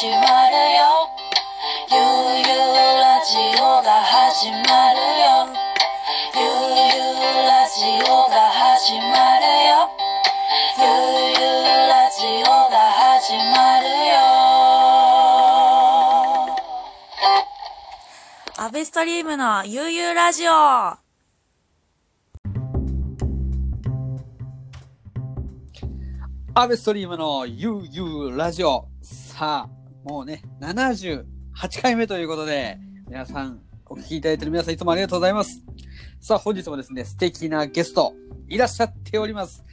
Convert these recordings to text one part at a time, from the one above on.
始まるよ。ゆうゆうラジオが始まるよ。ゆうゆうラジオが始まるよ。ゆうゆうラジオが始まるよ。アベストリームのゆうゆうラジオ。アベストリームのゆうゆうラジオ。さあ、もうね、78回目ということで、皆さん、お聞きいただいている皆さんいつもありがとうございます。さあ、本日もですね、素敵なゲスト、いらっしゃっております。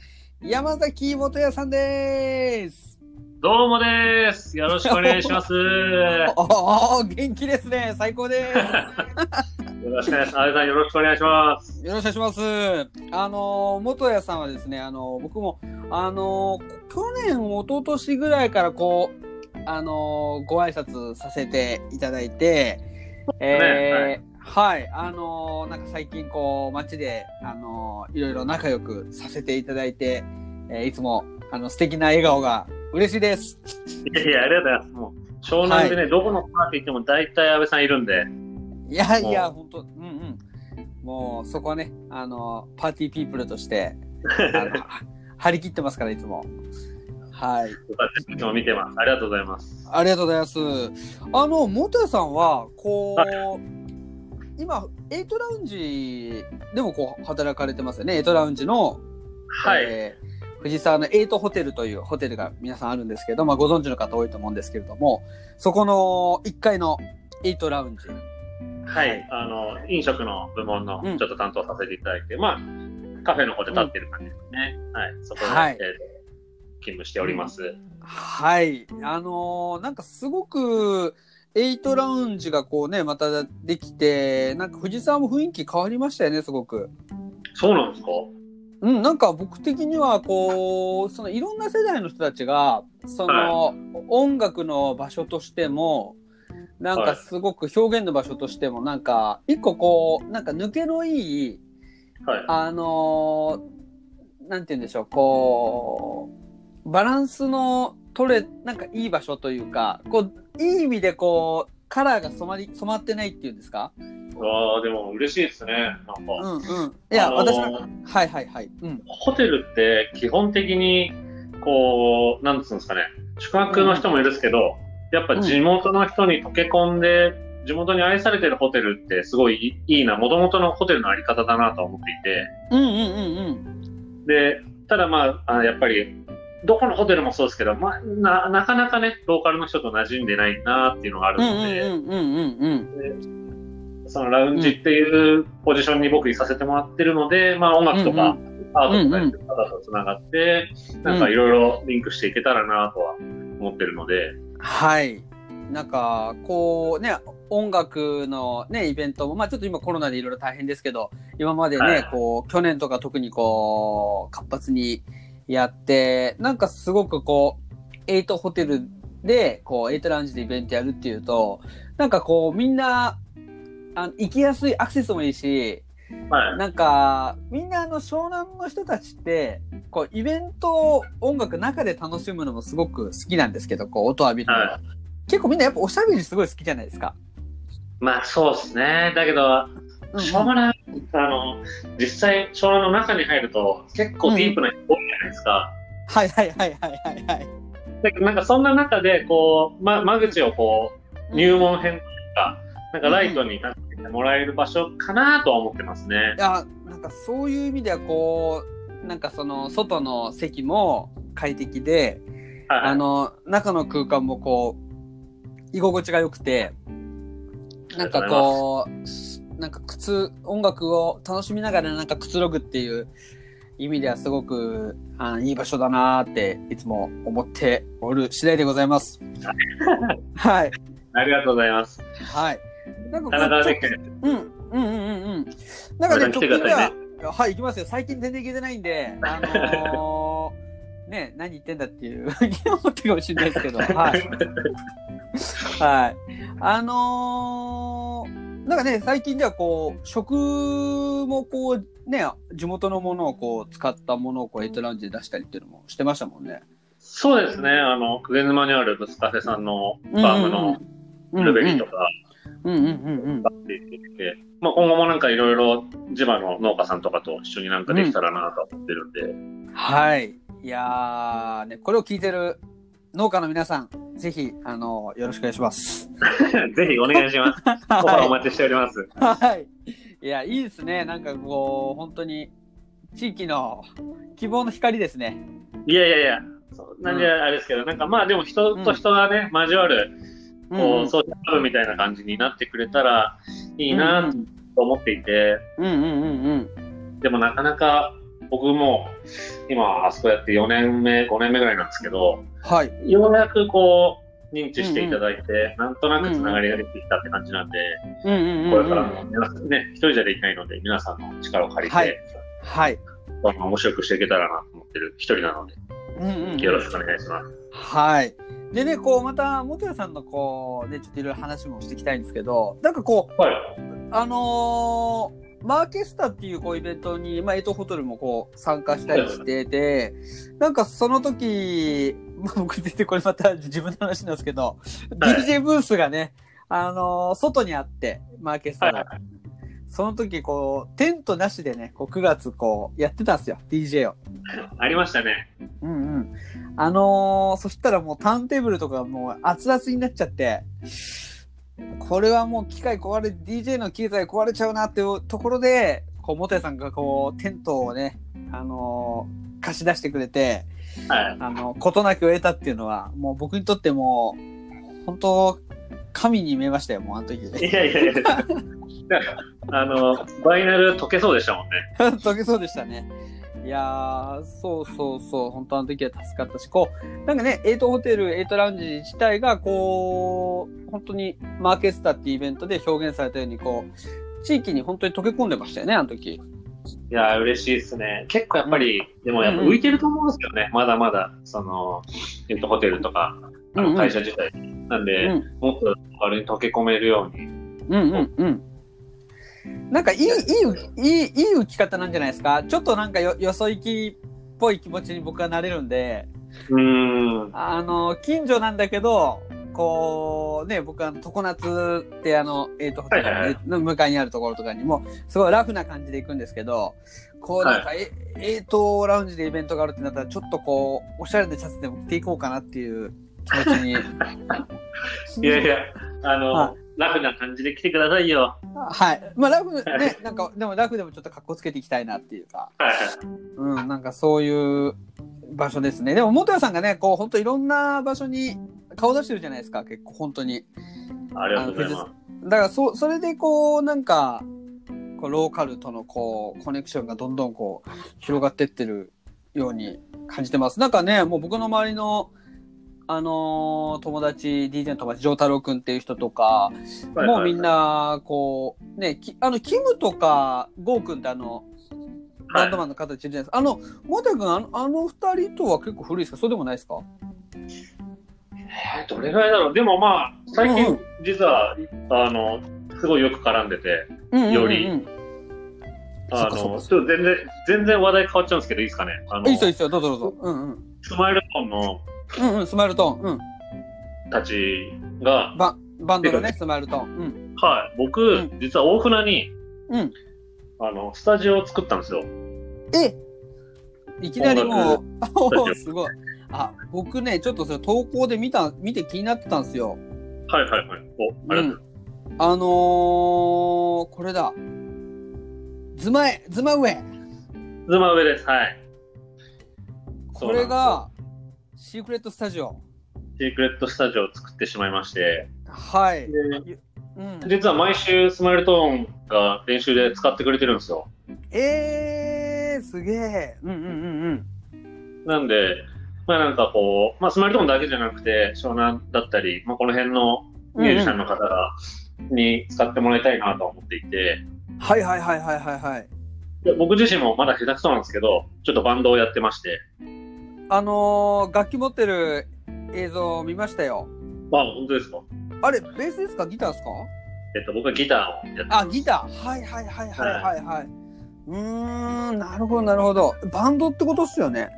山崎元也さんです。どうもです。よろしくお願いします。よ おお元気ですね。最高です。ろしくお願いします。さんよろしくお願いします。よろしくお願いします。あの、元谷さんはですね、あの、僕も、あの、去年、一昨年ぐらいからこう、あの、ご挨拶させていただいて、えーはい、あの、なんか最近こう、街で、あの、いろいろ仲良くさせていただいて、えーいつも、あの、素敵な笑顔が嬉しいです。いやいや、ありがとうございます。もう、湘南でね、どこのパーティー行っても大体安倍さんいるんで、いやいや、も本当うんうん。もう、そこはね、あの、パーティーピープルとして、張り切ってますから、いつも。はい。よかったいつも見てます。ありがとうございます。ありがとうございます。あの、元谷さんは、こう、今、エイトラウンジでもこう、働かれてますよね。エイトラウンジの、はい。えー藤沢のエイトホテルというホテルが皆さんあるんですけど、まあ、ご存知の方多いと思うんですけれども、そこの1階のエイトラウンジ。はい。あの、飲食の部門のうんちょっと担当させていただいて、まあ、カフェの方で立ってる感じですね。はい。そこで、はいえー勤務しております。はい。あのーなんかすごく、エイトラウンジがこうね、またできて、なんか藤沢も雰囲気変わりましたよね、すごく。そうなんですか？うん、なんか僕的にはこう、そのいろんな世代の人たちが、その、音楽の場所としても、なんかすごく表現の場所としても、なんか一個こう、なんか抜けのいい、はい。あのーなんて言うんでしょう、こう、バランスの取れ、なんかいい場所というか、こう、いい意味でこう、カラーが染まり、染まってないっていうんですか？わあでも嬉しいですね。なんか。うんうん。いや、あのー私は、はいはいはい。うん。ホテルって基本的に、こう、なんつうんですかね、宿泊の人もいるんですけど、やっぱ地元の人に溶け込んで、地元に愛されてるホテルってすごいいいな、もともとのホテルのあり方だなと思っていて、うんうんうんうん。で、ただまあ、あやっぱり、どこのホテルもそうですけど、まあ、ななかなかね、ローカルの人と馴染んでないなっていうのがあるうんうんので、うんうんうん。そのラウンジっていうポジションに僕いさせてもらってるので、まあ音楽とか、アートとかやってる方と繋がって、なんかいろいろリンクしていけたらなとは思ってるので、はい。なんか、こうね、音楽のね、イベントも、まあちょっと今コロナでいろいろ大変ですけど、今までね、はい。こう、去年とか特にこう、活発にやって、なんかすごくこう、エイトホテルで、こう、エイトラウンジでイベントやるっていうと、なんかこう、みんな、あ行きやすいアクセスもいいし、はい。なんか、みんなあの、湘南の人たちって、こう、イベントを音楽中で楽しむのもすごく好きなんですけど、こう、音浴びるのが。は結構みんなやっぱおしゃべりすごい好きじゃないですか。まあそうですね。だけど、うん湘南、あの、実際湘南の中に入ると結構ディープな人多いじゃないですか。はいはいはいはいはいはい。だなんかそんな中で、こう、ま、間口をこう、入門編というか、なんかライトになってもらえる場所かなとは思ってますねい。や、なんかそういう意味ではこう、なんかその、外の席も快適で、はい。あの、中の空間もこう、居心地が良くて、なんかこう、なんか靴、音楽を楽しみながらなんかくつろぐっていう意味ではすごくあいい場所だなーっていつも思っておる次第でございます。はい。ありがとうございます。はい。なんかこうん、うんうんうんうん。なんかね、直近でははい、行きますよ。最近全然行けてないんで、あのー、ね、何言ってんだっていうふうに思ってるかもしれないですけど、はい。はい。あのー、なんかね、最近ではこう、食もこう、ね、地元のものをこう、使ったものをこう、エイトラウンジで出したりっていうのもしてましたもんね。そうですね、あの、久沼にあるブスカフェさんのファームのブルーベリーとかうんうんうん。うん。って言ってきて、まあ今後もなんかいろいろ地場の農家さんとかと一緒になんかできたらなと思ってるんで、はい。いやー、ね、これを聞いてる農家の皆さん、ぜひ、あの、よろしくお願いします。ぜひお願いします。ここはお待ちしております。はい。いや、いいですね。なんかこう、本当に、地域の希望の光ですね。いやいやいや、そんなにあれですけど、なんかまあでも人と人がね、交わる、こう、ソーシャルみたいな感じになってくれたらいいなと思っていて、うんうんうんうんでもなかなか僕も今あそこやって4年目、5年目ぐらいなんですけど、はい。ようやくこう、認知していただいて、なんとなくつながりができてきたって感じなんで、うんうんうんうん。これからも皆さんね、一人じゃできないので、皆さんの力を借りて、はいはい。あの面白くしていけたらなと思ってる一人なので、うんうんうんよろしくお願いします。はい。でね、こう、また、元谷さんのこう、ね、ちょっといろいろ話もしていきたいんですけど、なんかこう、はい。あのーマーケスタっていうこうイベントに、まあ、エイトホテルもこう参加したりしてて、なんかその時、まあ、僕出てこれまた自分の話なんですけど、はい DJ ブースがね、あのー外にあって、マーケスタの。はいその時、こう、テントなしでね、こう9月こう、やってたんですよ、DJ を。ありましたね。うんうん。あのーそしたらもうターンテーブルとかもう熱々になっちゃって、これはもう機械壊れ、DJ の機材壊れちゃうなっていうところで、こう、元谷さんがこう、テントをね、あのー貸し出してくれて、はい。あの、事なきを得たっていうのは、もう僕にとっても、本当神に見えましたよ、もうあの時。いやいやいや。あの、バイナル溶けそうでしたもんね。溶けそうでしたね。いやー、そうそうそう、本当あの時は助かったし、こう、なんかね、エイトホテル、エイトラウンジ自体が、こう、本当にマーケスタっていうイベントで表現されたように、こう、地域に本当に溶け込んでましたよね、あの時。いや、嬉しいですね。結構やっぱり、でもやっぱ浮いてると思うんですよね。まだまだ、その、えっと、ホテルとか、あうんうんの会社自体。なんで、うん、もっとあれに溶け込めるように。うん、うん、うん。なんかいい、いい、いい、いい浮き方なんじゃないですか？ちょっとなんかよ、よそ行きっぽい気持ちに僕はなれるんで、うーん。あの、近所なんだけど、こう、ね、僕は常夏ってあの、えっ、と、ホテルの向かいにあるところとかにも、すごいラフな感じで行くんですけど、こうなんか、え、えーと、ラウンジでイベントがあるってなったら、ちょっとこう、おしゃれなシャツでも着ていこうかなっていう気持ちに。いやいや、あの、はラフな感じで来てくださいよ。はい。まあ、ラフ、ね、なんか、でもラフでもちょっと格好つけていきたいなっていうか、はい。うん、なんかそういう場所ですね。でも、元谷さんがね、こう、本当いろんな場所に顔出してるじゃないですか、結構、本当に。ありがとうございます。だからそそれでこうなんかこうローカルとのこうコネクションがどんどんこう広がってってるように感じてます。なんかねもう僕の周りのあのー友達 DJ の友達丈太郎くんっていう人とか、はいもうみん、なこうねきあのキムとかゴーくんってあのバンドマンの方いるじゃないですか、あのモテ君あのあの二人とは結構古いですか？そうでもないですか？えーどれぐらいだろう。でもまあ、最近うんうん、実は、あの、すごいよく絡んでて、うんうんうんうん。より。あの、ちょっと全然、全然話題変わっちゃうんですけど、いいですかね。あのいいっすよいいっすよ。どうぞどうぞ。うんうん。スマイルトーンのうんうんスマイルトーン。うん。たちが、ババンドのね、スマイルトーン。うん。はい、僕、う実は大船に、うん。あの、スタジオを作ったんですよ。えいきなりもう、すごい。あ、僕ね、ちょっとそれ投稿で見た、見て気になってたんですよ。はいはいはい。お、ありがとうございます。あのー、これだ。ズマエ、ズマウェイ。ズマ上です。はい。これが、シークレットスタジオ。シークレットスタジオを作ってしまいまして、はい。でうん。実は毎週スマイルトーンが練習で使ってくれてるんですよ。えー、すげえ。うんうんうんなんで、まあなんかこう、まあスマイルトーンだけじゃなくて、湘南だったり、まあこの辺のうん。ミュージシャンのうん方が、に使ってもらいたいなと思っていて、うんはいはいはいはいはいはい。で僕自身もまだ下手くそなんですけど、ちょっとバンドをやってまして、あのー、楽器持ってる映像見ましたよ。まあ本当ですか？あれ、ベースですか？ギターですか？えっと、僕はギターをやってあ、ギター。はいはいはいはいはいはい。うーん、なるほどなるほど。バンドってことっすよね。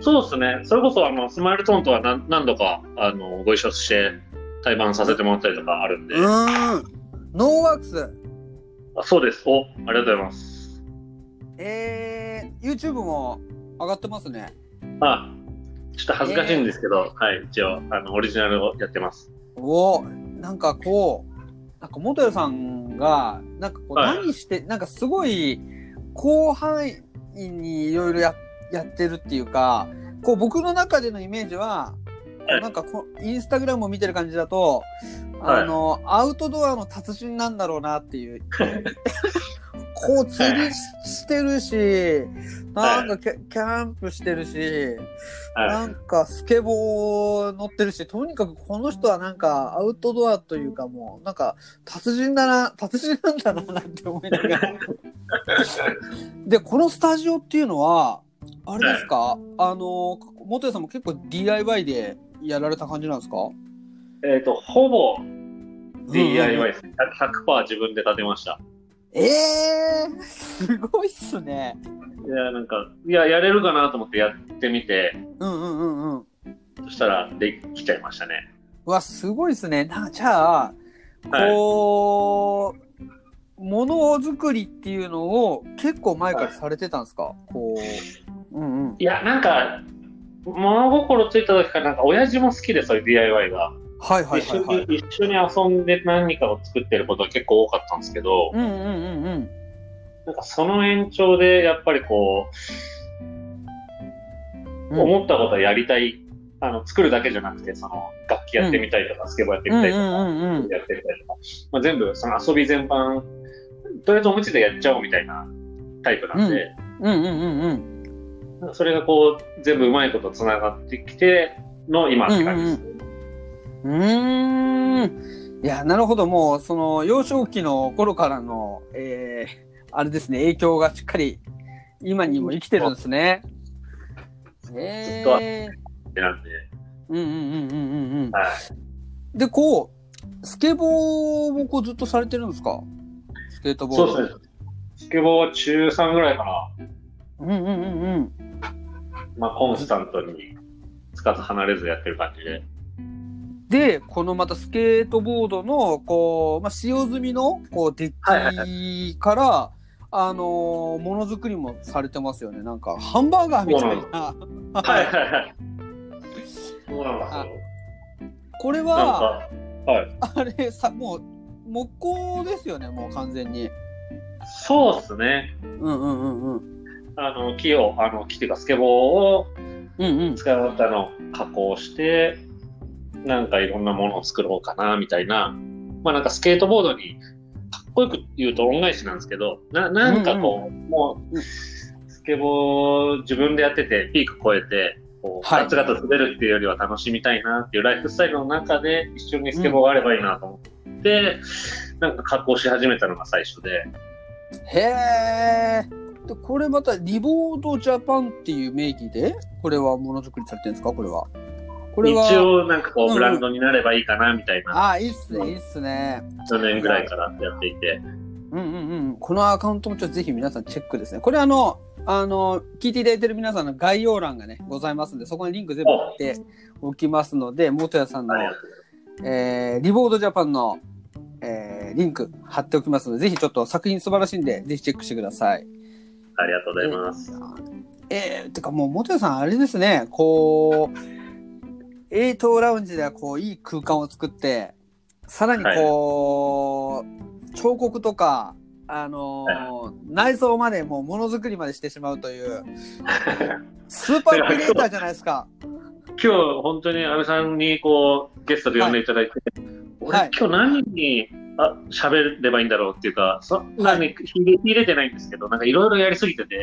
そうですね。それこそ、あの、スマイルトーンとは何何度か、あの、ご一緒して、対バンさせてもらったりとかあるんで。うーん。ノーワークス。あそうです。お、ありがとうございます。えー、YouTube も上がってますね。あ、ちょっと恥ずかしいんですけど、はい、一応、あの、オリジナルをやってます。おなんかこう、なんか元谷さんが、なんかこうはい何して、なんかすごい広範囲にいろいろややってるっていうか、こう僕の中でのイメージは、はいなんかこインスタグラムを見てる感じだと、はいあの、アウトドアの達人なんだろうなっていう。こう釣りしてるし、なんかキャンプしてるし、なはんかスケボー乗ってるし、とにかくこの人はなんかアウトドアというかもう、なんか達人だな、達人なんだななんて思いながら。で、このスタジオっていうのは、あれですか、あの、元谷さんも結構 DIY でやられた感じなんですか？い。えっ、と、ほぼうん DIY です。100%自分で建てました。ええー、すごいっすね。いや、なんか、いや、やれるかなと思ってやってみて、うんうんうんうん。そしたらできちゃいましたね。うわ、すごいっすね。なじゃあ、はいこう、ものづくりっていうのを結構前からされてたんですか、こう。うんうん。いや、なんか、物心ついた時から、なんか、親父も好きで、そういう DIY が。はいはい一緒はいはい。に、一緒に遊んで何かを作ってることが結構多かったんですけど、うんうんうんうん。なんかその延長で、やっぱりこう、うん思ったことはやりたい、あの、作るだけじゃなくて、その、楽器やってみたいとか、スケボーやってみたいとか、うんうんうんうんやってみたいとか、まあ、全部、その遊び全般、とりあえずおむつでやっちゃおうみたいなタイプなんで、うんうんうんうん。なんかそれがこう、全部うまいこと繋がってきての今って感じですね。うーん。いや、なるほど。もう、その、幼少期の頃からの、えー、あれですね、影響がしっかり、今にも生きてるんですね。ええってなんで、うんうんうんうんうんうん。はい。で、こう、スケボーもこうずっとされてるんですか？スケートボード。そうですね。スケボーは中3ぐらいかな。うんうんうんうん。まあ、コンスタントに、つかず離れずやってる感じで。で、このまたスケートボードの、こう、まあ、使用済みの、こう、デはいはいッキから、あのーものづくりもされてますよね。なんか、ハンバーガーみたいな。はいはいはい。そうなんですよ。これは、か、はい。あれ、さ、もう、木工ですよね、もう完全に。そうっすね。うんうんうんうん。あの、木を、あの、木っていうか、スケボーをうんうん。使ったのを加工して、なんかいろんなものを作ろうかな、みたいな。まあなんかスケートボードに、かっこよく言うと恩返しなんですけど、な、なんかこう、もうんう、スケボー自分でやってて、ピーク超えて、こう、はいガツガツ滑るっていうよりは楽しみたいなっていうライフスタイルの中で一緒にスケボーがあればいいなと思って、なんか加工し始めたのが最初で、へえ。で、これまた、リボードジャパンっていう名義で、これはものづくりされてるんですか？これは。これは。一応なんかこうんううんブランドになればいいかな、みたいな、ああ、いいっすね、いいっすね。4年ぐらいからやっていて、うんうんうん。このアカウントもちょっとぜひ皆さんチェックですね。これあの、あの、聞いていただいてる皆さんの概要欄がね、ございますんで、そこにリンク全部貼っておきますので、元谷さんの。えー、リボードジャパンの、えー、リンク貼っておきますので、ぜひちょっと作品素晴らしいんで、ぜひチェックしてください。ありがとうございます。えー、てかもう元谷さんあれですね、こう、エイトラウンジではこう、いい空間を作って、さらにこう、彫刻とか、あのー内装までもうものづくりまでしてしまうという、スーパークリエイターじゃないですか。今日本当に安倍さんにこうゲストで呼んでいただいて、俺、はい。今日何にあ喋ればいいんだろうっていうか、そんなに入れ入れてないんですけど、なんかいろいろやりすぎてて、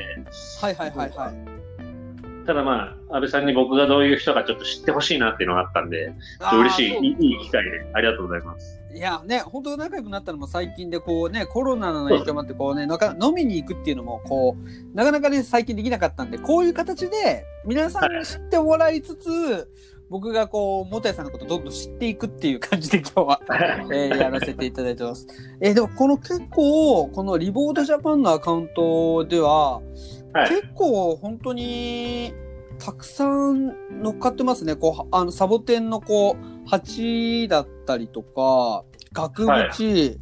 はいはいはいはい。ただまあ、安倍さんに僕がどういう人かちょっと知ってほしいなっていうのがあったんで、嬉しい、いいいい機会で、ありがとうございます。いやね、本当仲良くなったのも最近で、こうね、コロナの影響もあって、こうね、なか飲みに行くっていうのも、こう、なかなかね、最近できなかったんで、こういう形で、皆さんに知ってもらいつつ、僕がこう、元谷さんのことどんどん知っていくっていう感じで今日は、えーやらせていただいてます。えーでもこの結構、このリボードジャパンのアカウントでは、はい。結構本当にたくさん乗っかってますね。こう、あの、サボテンのこう、鉢だったりとか、額縁、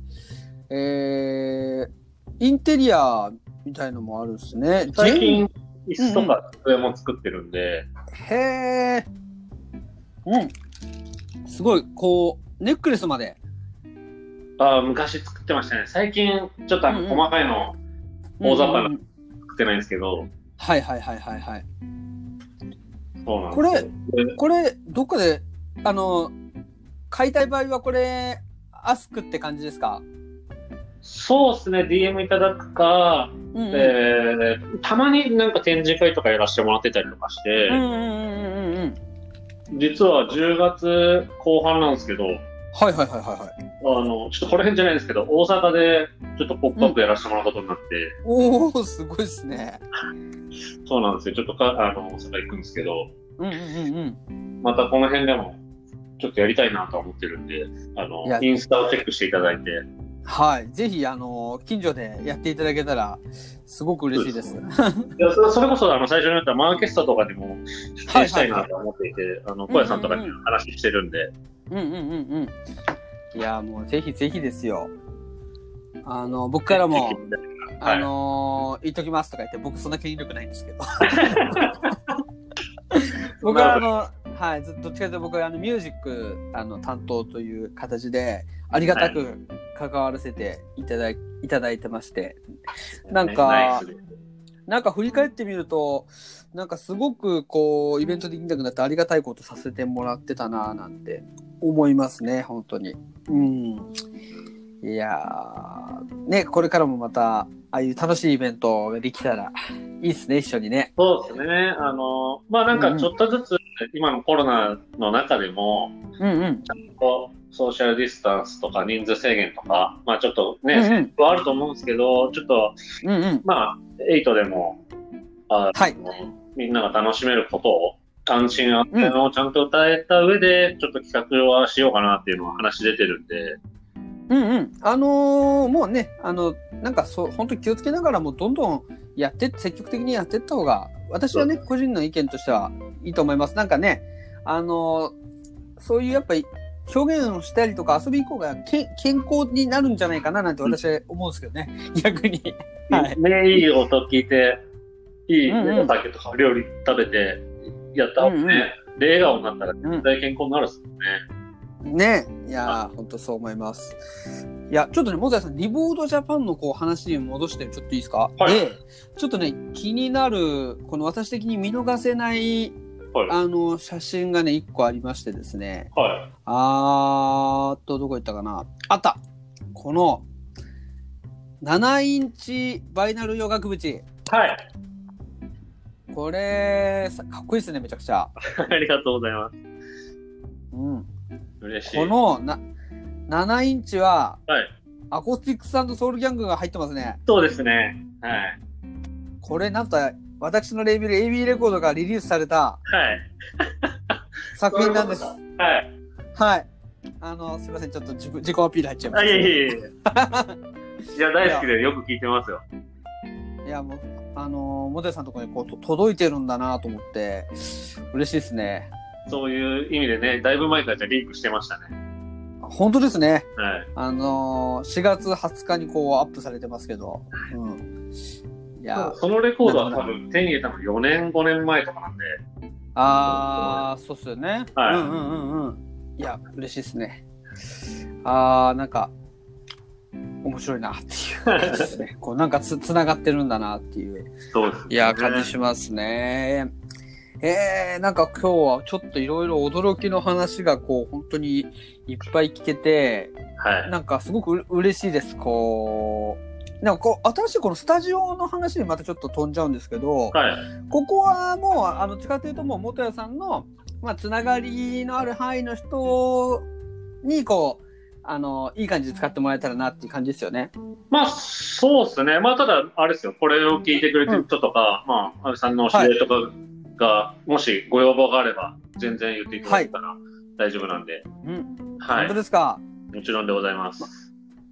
えー、インテリアみたいのもあるんですね。最近、椅子とか机も作ってるんで、へえ。うん。すごい、こう、ネックレスまで。あー昔作ってましたね。最近、ちょっとあのうんうん細かいの大雑把な作ってないんですけど、はいはいはいはいはい。そうなんですこれ、どっかで、あの、買いたい場合はこれ、アスクって感じですか？そうですね、DM いただくか、うんうん。えーたまになんか展示会とかやらせてもらってたりとかして、うんうんうん。実は10月後半なんですけど、はいはいはいはいはい。あの、ちょっとこの辺じゃないんですけど、大阪でちょっとポップアップやらせてもらうことになって、おおすごいですね。そうなんですよ。ちょっとか、あの、大阪行くんですけど、うんうんうんうん。またこの辺でも、ちょっとやりたいなとは思ってるんで、あのインスタをチェックしていただいて、はい。ぜひ、あの、近所でやっていただけたら、すごく嬉しいです。いやそれこそ、あの、最初に言ったマーケストとかでも出演したいなと思っていて、あの、小屋さんとかに話してるんで、うんうんうんうん。いや、もうぜひぜひですよ。あの、僕からも、はいあのー言っときますとか言って、僕そんな権力ないんですけど。僕はあの、はい、ずどっちかというと僕はあのミュージックあの担当という形で、ありがたく関わらせていただいいただいてまして、なんかなんか振り返ってみると、なんかすごくこう、イベントできなくなってありがたいことさせてもらってたなぁなんて思いますね、本当に。うん。いやー、ね、これからもまた、ああいう楽しいイベントができたらいいですね、一緒にね。そうですね。あの、まあなんかちょっとずつ、今のコロナの中でも、うんうん。こうソーシャルディスタンスとか人数制限とか、まあちょっとね、うんうんはあると思うんですけど、ちょっと、うんうん。まあ、8でも、あのはいみんなが楽しめることを、安心安全をちゃんと歌えた上で、ちょっと企画はしようかなっていうのは話出てるんで、うんうん。あのーもうね、あの、なんかそう、本当に気をつけながらもどんどんやって積極的にやっていった方が、私はね、個人の意見としてはいいと思います。なんかね、あのーそういうやっぱり表現をしたりとか遊び行こうがけ健康になるんじゃないかななんて私は思うんですけどね、逆に。はい。ね、いい音聞いて、いいうんうんお酒とか料理食べて、やった方がね、うんうんで、笑顔になったらうん絶対健康になるっすもんね。ねいやー、本当そう思います。いや、ちょっとね、モザイさん、リボードジャパンのこう話に戻してちょっといいですか、はいで、ちょっとね、気になる、この私的に見逃せない、はいあの、写真がね、一個ありましてですね。はい。あーっと、どこ行ったかな？あったこの、7インチバイナル洋楽縁。はい。これ、さかっこいいですね、めちゃくちゃ。ありがとうございます。うん。嬉しい。このな、7インチは、はい。アコースティックスソウルギャングが入ってますね。そうですね。はい。これなんと、私のレーベル AB レコードがリリースされたはい。作品なんです。はい。はい。あの、すいません、ちょっと自分自己アピール入っちゃいまあ、しいえいえいえ。いや、大好きでよく聞いてますよ。た。いや、もう、あの、モテさんのところにこうと届いてるんだなと思って、嬉しいですね。そういう意味でね、だいぶ前からじゃあリンクしてましたね。本当ですね。はい。あの4月20日にこうアップされてますけど。うん。いや、そのレコードは多分手に入れたの4年、5年前とかなんで、あー、そうっすよね。はいうんうんうんうん。いや、嬉しいですね。あー、なんか、面白いなっていう感じですね。こう、なんかつ、つながってるんだなっていう、そうです、ね。いや、感じしますね。えー、なんか今日はちょっといろいろ驚きの話がこう、本当にいっぱい聞けて、はい。なんかすごくう嬉しいです。こう、なんかこう、新しいこのスタジオの話にまたちょっと飛んじゃうんですけど、はい。ここはもう、あの、近というともう元谷さんの、まあ、つながりのある範囲の人に、こう、あの、いい感じで使ってもらえたらなっていう感じですよね。まあ、そうですね。まあ、ただ、あれですよ。これを聞いてくれてる人とか、まあ、安倍さんの知り合いとかが、もしご要望があれば、全然言っていただけたら大丈夫なんで、うん。はい。本当ですか？もちろんでございます。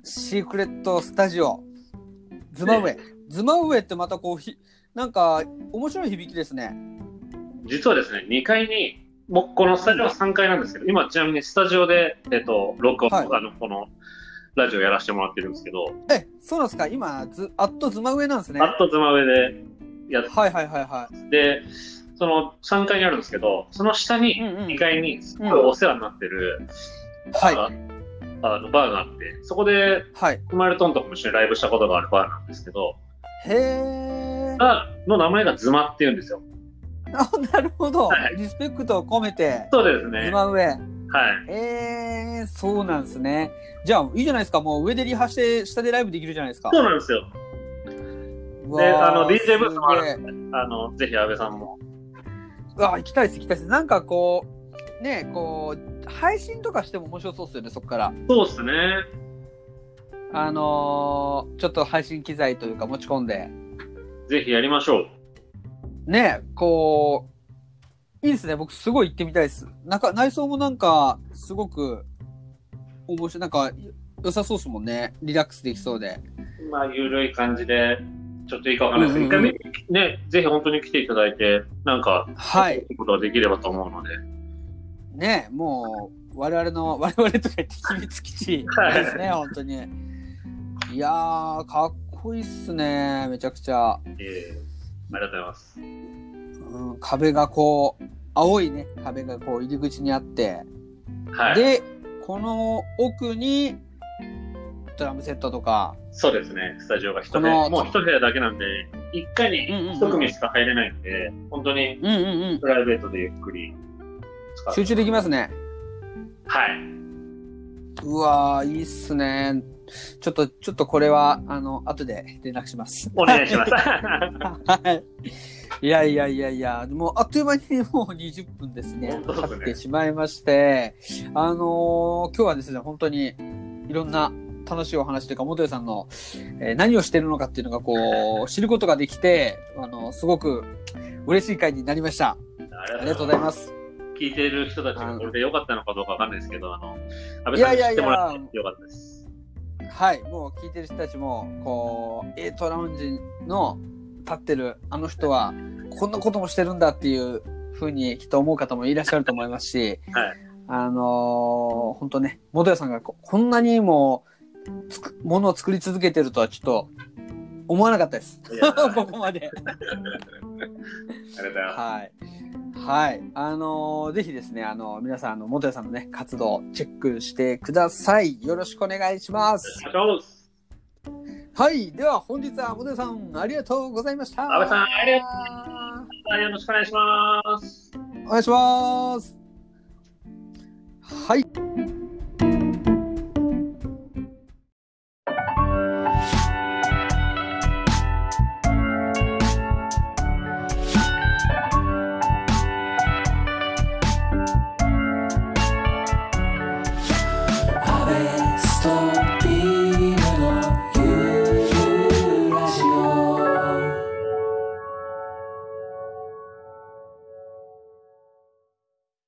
シークレットスタジオ。ズマウェイ。ズマウェイってまたこう、ひ、なんか、面白い響きですね。実はですね、2階に、もうこのスタジオは3階なんですけど、今ちなみにスタジオで、えっと、録音、はいあの、この、ラジオやらせてもらってるんですけど、え、そうなんですか？今、ず、あっとずま上なんですね。あっと妻上でやっはいはいはいはい。て、その3階にあるんですけど、その下に、うんうん2階にすごいお世話になってる、はい。ああのバーがあって、そこで、はい。クマルトンとかも一緒にライブしたことがあるバーなんですけど、へえ。がの名前がズマっていうんですよ。あ、なるほどはい。リスペクトを込めて、そうですね。ずま上。はい。えー、そうなんですね。じゃあ、いいじゃないですか。もう上でリハして、下でライブできるじゃないですか。そうなんですよ。うわーあの DJ ブースもあるすげえあの、ぜひ安倍さんも。うわ、行きたいです、行きたいです。なんかこう、ね、こう、配信とかしても面白そうですよね、そこから。そうですね。あのーちょっと配信機材というか持ち込んで。ぜひやりましょう。ね、こう、いいですね。僕すごい行ってみたいです。なんか内装もなんか、すごく、面白い、なんか、良さそうですもんね。リラックスできそうで。まあ、ゆるい感じで、ちょっといいかわかんないですけど、うんうん一回見ね、ぜひ本当に来ていただいて、なんか、はい。ことができればと思うので。ね、もう、我々の、我々とか言って秘密基地ですね、本当に。いやー、かっこいいっすね、めちゃくちゃ。ええありがとうございます。うん、壁がこう、青いね、壁がこう入り口にあって、はい。で、この奥に、ドラムセットとか、そうですね。スタジオが一部屋、もう一部屋だけなんで、一回に一組しか入れないんで、本当にプライベートでゆっくり使って。集中できますね。はい。うわー、いいっすね。ちょっと、ちょっとこれは、あの、後で連絡します。お願いします。はい。いやいやいやいや、もうあっという間にもう20分ですね。本当ですね経ってしまいまして、あのー今日はですね、本当にいろんな楽しいお話というか、元谷さんの、えー何をしてるのかっていうのがこう、知ることができて、あのすごく嬉しい回になりました。あありがとうございます。聞いている人たちがこれで良かったのかどうかわかんないですけど、あの、安倍いやいやいさんに知ってもらやって良かったです。はい、もう聞いてる人たちも、こう、エイトラウンジの立ってるあの人は、こんなこともしてるんだっていうふうにきっと思う方もいらっしゃると思いますし、はいあのー本当ね、元谷さんがここんなにもつくものを作り続けてるとはちょっと思わなかったです。ここまで。はい。はい。あのーぜひですね、あの皆さん、あの、元谷さんのね、活動チェックしてください。よろしくお願いします。はい。では、本日は元谷さん、ありがとうございました。安倍さんありがとはいよろしくお願いします。お願いします。はい。